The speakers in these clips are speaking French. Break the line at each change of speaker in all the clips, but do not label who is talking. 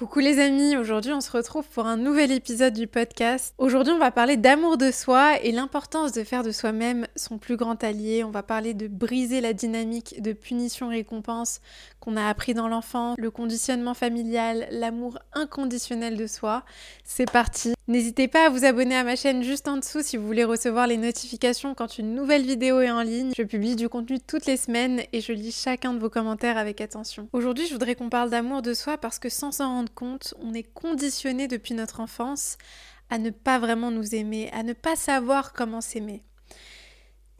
Coucou les amis, aujourd'hui on se retrouve pour un nouvel épisode du podcast. Aujourd'hui on va parler d'amour de soi et l'importance de faire de soi-même son plus grand allié. On va parler de briser la dynamique de punition-récompense qu'on a appris dans l'enfance, le conditionnement familial, l'amour inconditionnel de soi. C'est parti N'hésitez pas à vous abonner à ma chaîne juste en dessous si vous voulez recevoir les notifications quand une nouvelle vidéo est en ligne. Je publie du contenu toutes les semaines et je lis chacun de vos commentaires avec attention. Aujourd'hui je voudrais qu'on parle d'amour de soi parce que sans s'en rendre compte, on est conditionné depuis notre enfance à ne pas vraiment nous aimer, à ne pas savoir comment s'aimer.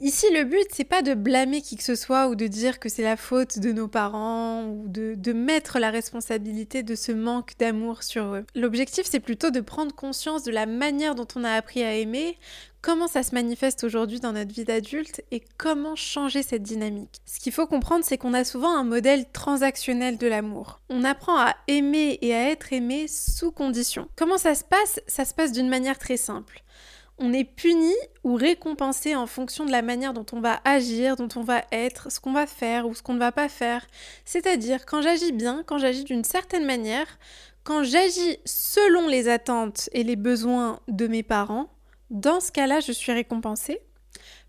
Ici, le but, c'est pas de blâmer qui que ce soit ou de dire que c'est la faute de nos parents ou de, mettre la responsabilité de ce manque d'amour sur eux. L'objectif, c'est plutôt de prendre conscience de la manière dont on a appris à aimer, comment ça se manifeste aujourd'hui dans notre vie d'adulte et comment changer cette dynamique. Ce qu'il faut comprendre, c'est qu'on a souvent un modèle transactionnel de l'amour. On apprend à aimer et à être aimé sous condition. Comment ça se passe? Ça se passe d'une manière très simple on est puni ou récompensé en fonction de la manière dont on va agir, dont on va être, ce qu'on va faire ou ce qu'on ne va pas faire. C'est-à-dire quand j'agis bien, quand j'agis d'une certaine manière, quand j'agis selon les attentes et les besoins de mes parents, dans ce cas-là, je suis récompensée.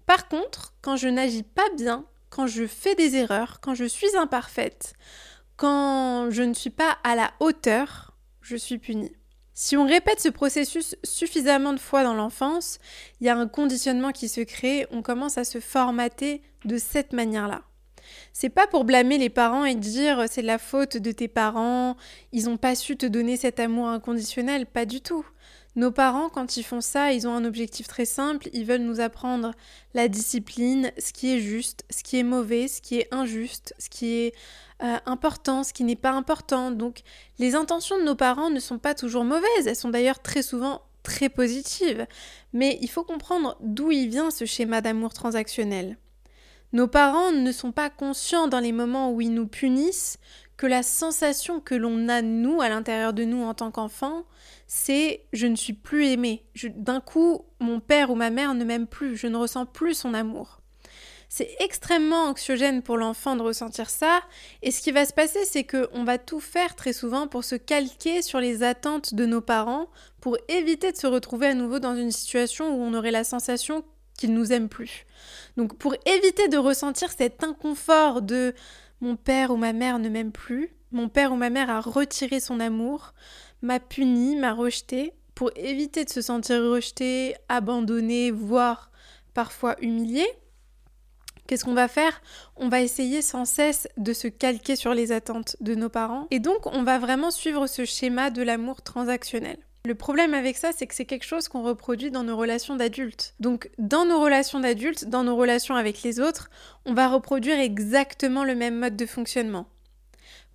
Par contre, quand je n'agis pas bien, quand je fais des erreurs, quand je suis imparfaite, quand je ne suis pas à la hauteur, je suis punie. Si on répète ce processus suffisamment de fois dans l'enfance, il y a un conditionnement qui se crée, on commence à se formater de cette manière-là. C'est pas pour blâmer les parents et dire c'est la faute de tes parents, ils n'ont pas su te donner cet amour inconditionnel, pas du tout. Nos parents, quand ils font ça, ils ont un objectif très simple, ils veulent nous apprendre la discipline, ce qui est juste, ce qui est mauvais, ce qui est injuste, ce qui est euh, important, ce qui n'est pas important. Donc les intentions de nos parents ne sont pas toujours mauvaises, elles sont d'ailleurs très souvent très positives. Mais il faut comprendre d'où il vient ce schéma d'amour transactionnel. Nos parents ne sont pas conscients dans les moments où ils nous punissent la sensation que l'on a nous à l'intérieur de nous en tant qu'enfant, c'est je ne suis plus aimé. D'un coup, mon père ou ma mère ne m'aime plus, je ne ressens plus son amour. C'est extrêmement anxiogène pour l'enfant de ressentir ça. Et ce qui va se passer, c'est qu'on va tout faire très souvent pour se calquer sur les attentes de nos parents, pour éviter de se retrouver à nouveau dans une situation où on aurait la sensation qu'ils nous aiment plus. Donc pour éviter de ressentir cet inconfort de mon père ou ma mère ne m'aime plus, mon père ou ma mère a retiré son amour, m'a puni, m'a rejeté, pour éviter de se sentir rejeté, abandonné, voire parfois humilié, Qu'est-ce qu'on va faire? On va essayer sans cesse de se calquer sur les attentes de nos parents. Et donc on va vraiment suivre ce schéma de l'amour transactionnel. Le problème avec ça, c'est que c'est quelque chose qu'on reproduit dans nos relations d'adultes. Donc, dans nos relations d'adultes, dans nos relations avec les autres, on va reproduire exactement le même mode de fonctionnement.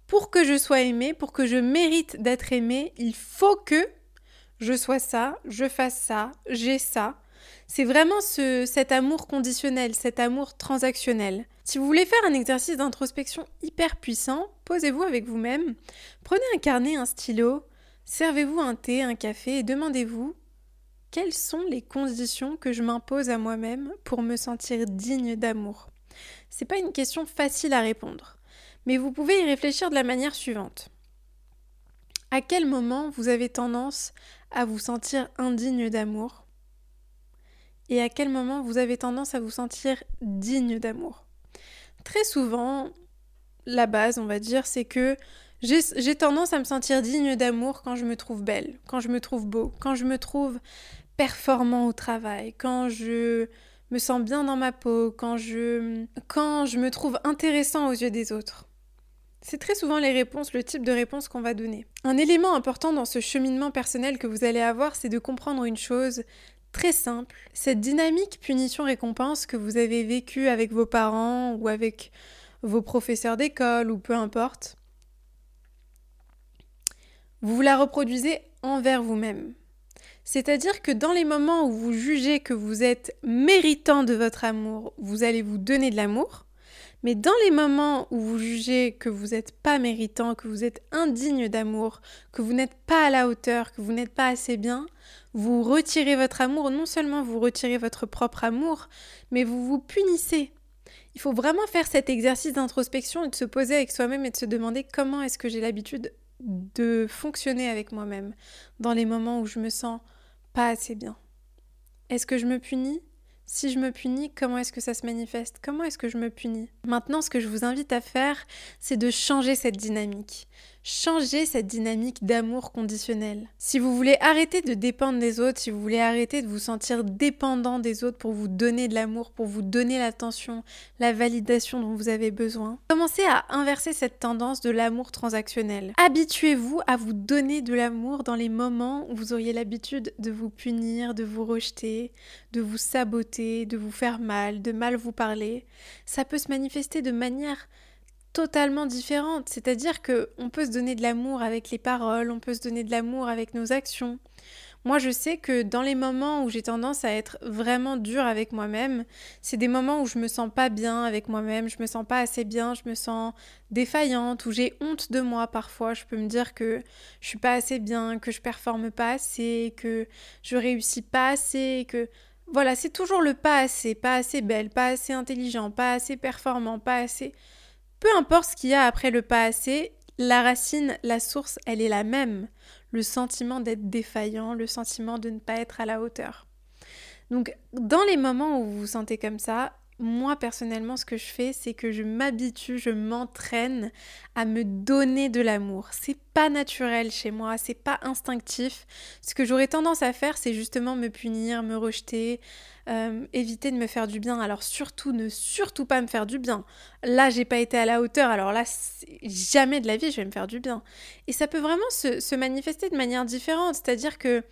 Pour que je sois aimée, pour que je mérite d'être aimée, il faut que je sois ça, je fasse ça, j'ai ça, c'est vraiment cet amour conditionnel, cet amour transactionnel. Si vous voulez faire un exercice d'introspection hyper puissant, posez-vous avec vous-même, prenez un carnet, un stylo, servez-vous un thé, un café et demandez-vous quelles sont les conditions que je m'impose à moi-même pour me sentir digne d'amour? C'est pas une question facile à répondre, mais vous pouvez y réfléchir de la manière suivante. À quel moment vous avez tendance à vous sentir indigne d'amour? Et à quel moment vous avez tendance à vous sentir digne d'amour? Très souvent, la base, on va dire, c'est que j'ai tendance à me sentir digne d'amour quand je me trouve belle, quand je me trouve beau, quand je me trouve performant au travail, quand je me sens bien dans ma peau, quand je, quand je me trouve intéressant aux yeux des autres. C'est très souvent les réponses, le type de réponse qu'on va donner. Un élément important dans ce cheminement personnel que vous allez avoir, c'est de comprendre une chose, très simple. Cette dynamique punition-récompense que vous avez vécue avec vos parents ou avec vos professeurs d'école ou peu importe, vous la reproduisez envers vous-même. C'est-à-dire que dans les moments où vous jugez que vous êtes méritant de votre amour, vous allez vous donner de l'amour. Mais dans les moments où vous jugez que vous n'êtes pas méritant, que vous êtes indigne d'amour, que vous n'êtes pas à la hauteur, que vous n'êtes pas assez bien, vous retirez votre amour, non seulement vous retirez votre propre amour, mais vous vous punissez. Il faut vraiment faire cet exercice d'introspection et de se poser avec soi-même et de se demander comment est-ce que j'ai l'habitude de fonctionner avec moi-même dans les moments où je me sens pas assez bien. Est-ce que je me punis? Si je me punis, comment est-ce que ça se manifeste? Comment est-ce que je me punis? Maintenant, ce que je vous invite à faire, c'est de changer cette dynamique. Changer cette dynamique d'amour conditionnel. Si vous voulez arrêter de dépendre des autres, si vous voulez arrêter de vous sentir dépendant des autres pour vous donner de l'amour, pour vous donner l'attention, la validation dont vous avez besoin, commencez à inverser cette tendance de l'amour transactionnel. Habituez-vous à vous donner de l'amour dans les moments où vous auriez l'habitude de vous punir, de vous rejeter, de vous saboter, de vous faire mal, de mal vous parler. Ça peut se manifester de manière totalement différente. C'est-à-dire que on peut se donner de l'amour avec les paroles, on peut se donner de l'amour avec nos actions. Moi, je sais que dans les moments où j'ai tendance à être vraiment dure avec moi-même, c'est des moments où je me sens pas bien avec moi-même, je me sens pas assez bien, je me sens défaillante, où j'ai honte de moi parfois. Je peux me dire que je suis pas assez bien, que je performe pas assez, que je réussis pas assez, que voilà, c'est toujours le pas assez, pas assez belle, pas assez intelligent, pas assez performant, pas assez. Peu importe ce qu'il y a après le pas assez, la racine, la source, elle est la même. Le sentiment d'être défaillant, le sentiment de ne pas être à la hauteur. Donc, dans les moments où vous vous sentez comme ça, moi personnellement, ce que je fais, c'est que je m'habitue, je m'entraîne à me donner de l'amour. C'est pas naturel chez moi, c'est pas instinctif. Ce que j'aurais tendance à faire, c'est justement me punir, me rejeter, euh, éviter de me faire du bien. Alors surtout, ne surtout pas me faire du bien. Là, j'ai pas été à la hauteur, alors là, jamais de la vie, je vais me faire du bien. Et ça peut vraiment se, manifester de manière différente, c'est-à-dire que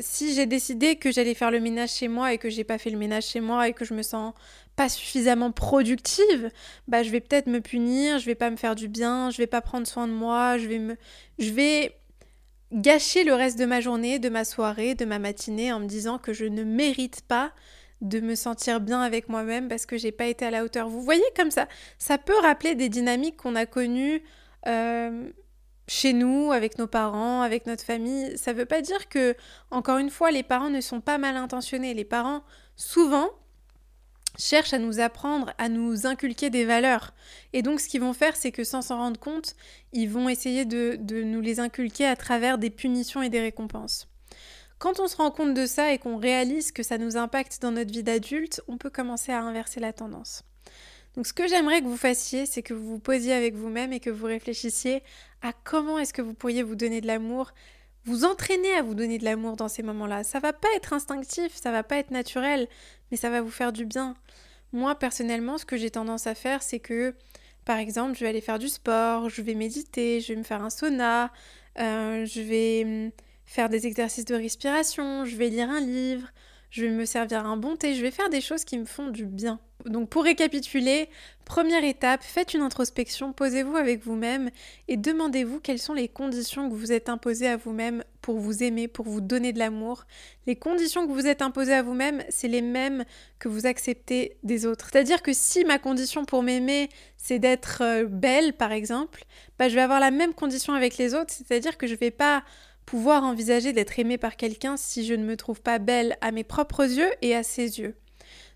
si j'ai décidé que j'allais faire le ménage chez moi et que j'ai pas fait le ménage chez moi et que je me sens pas suffisamment productive, bah je vais peut-être me punir, je vais pas me faire du bien, je vais pas prendre soin de moi, je vais me je vais gâcher le reste de ma journée, de ma soirée, de ma matinée en me disant que je ne mérite pas de me sentir bien avec moi-même parce que j'ai pas été à la hauteur. Vous voyez comme ça, ça peut rappeler des dynamiques qu'on a connues euh, chez nous, avec nos parents, avec notre famille. Ça veut pas dire que, encore une fois, les parents ne sont pas mal intentionnés. Les parents, souvent, cherchent à nous apprendre, à nous inculquer des valeurs. Et donc ce qu'ils vont faire, c'est que sans s'en rendre compte, ils vont essayer de, de, nous les inculquer à travers des punitions et des récompenses. Quand on se rend compte de ça et qu'on réalise que ça nous impacte dans notre vie d'adulte, on peut commencer à inverser la tendance. Donc ce que j'aimerais que vous fassiez, c'est que vous vous posiez avec vous-même et que vous réfléchissiez à comment est-ce que vous pourriez vous donner de l'amour, vous entraîner à vous donner de l'amour dans ces moments-là? Ça va pas être instinctif, ça va pas être naturel, mais ça va vous faire du bien. Moi personnellement, ce que j'ai tendance à faire, c'est que par exemple, je vais aller faire du sport, je vais méditer, je vais me faire un sauna, euh, je vais hum, faire des exercices de respiration, je vais lire un livre, je vais me servir un bon thé, je vais faire des choses qui me font du bien. Donc pour récapituler, première étape, faites une introspection, posez-vous avec vous-même et demandez-vous quelles sont les conditions que vous êtes imposées à vous-même pour vous aimer, pour vous donner de l'amour. Les conditions que vous êtes imposées à vous-même, c'est les mêmes que vous acceptez des autres. C'est-à-dire que si ma condition pour m'aimer, c'est d'être euh, belle par exemple, bah, je vais avoir la même condition avec les autres, c'est-à-dire que je ne vais pas pouvoir envisager d'être aimée par quelqu'un si je ne me trouve pas belle à mes propres yeux et à ses yeux.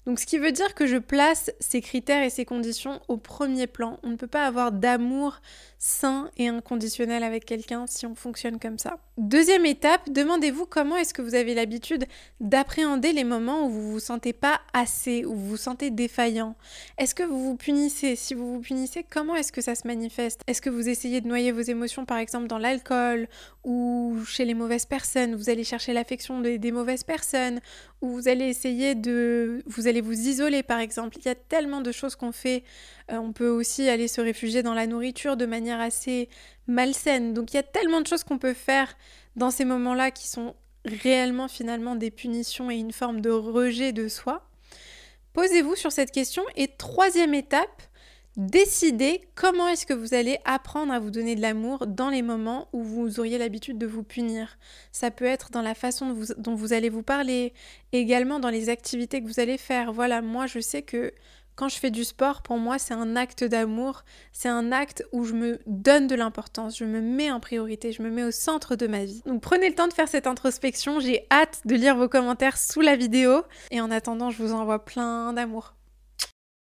Donc ce qui veut dire que je place ces critères et ces conditions au premier plan. On ne peut pas avoir d'amour sain et inconditionnel avec quelqu'un si on fonctionne comme ça. Deuxième étape, demandez-vous comment est-ce que vous avez l'habitude d'appréhender les moments où vous vous sentez pas assez, où vous vous sentez défaillant. Est-ce que vous vous punissez? Si vous vous punissez, comment est-ce que ça se manifeste? Est-ce que vous essayez de noyer vos émotions par exemple dans l'alcool ou chez les mauvaises personnes Vous allez chercher l'affection des, des mauvaises personnes ou vous allez essayer de... Vous allez vous isoler par exemple. Il y a tellement de choses qu'on fait euh, on peut aussi aller se réfugier dans la nourriture de manière assez malsaine. Donc il y a tellement de choses qu'on peut faire dans ces moments-là qui sont réellement finalement des punitions et une forme de rejet de soi. Posez-vous sur cette question et troisième étape, décidez comment est-ce que vous allez apprendre à vous donner de l'amour dans les moments où vous auriez l'habitude de vous punir. Ça peut être dans la façon dont vous allez vous parler, également dans les activités que vous allez faire. Voilà, moi je sais que quand je fais du sport, pour moi, c'est un acte d'amour, c'est un acte où je me donne de l'importance, je me mets en priorité, je me mets au centre de ma vie. Donc prenez le temps de faire cette introspection, j'ai hâte de lire vos commentaires sous la vidéo et en attendant, je vous envoie plein d'amour.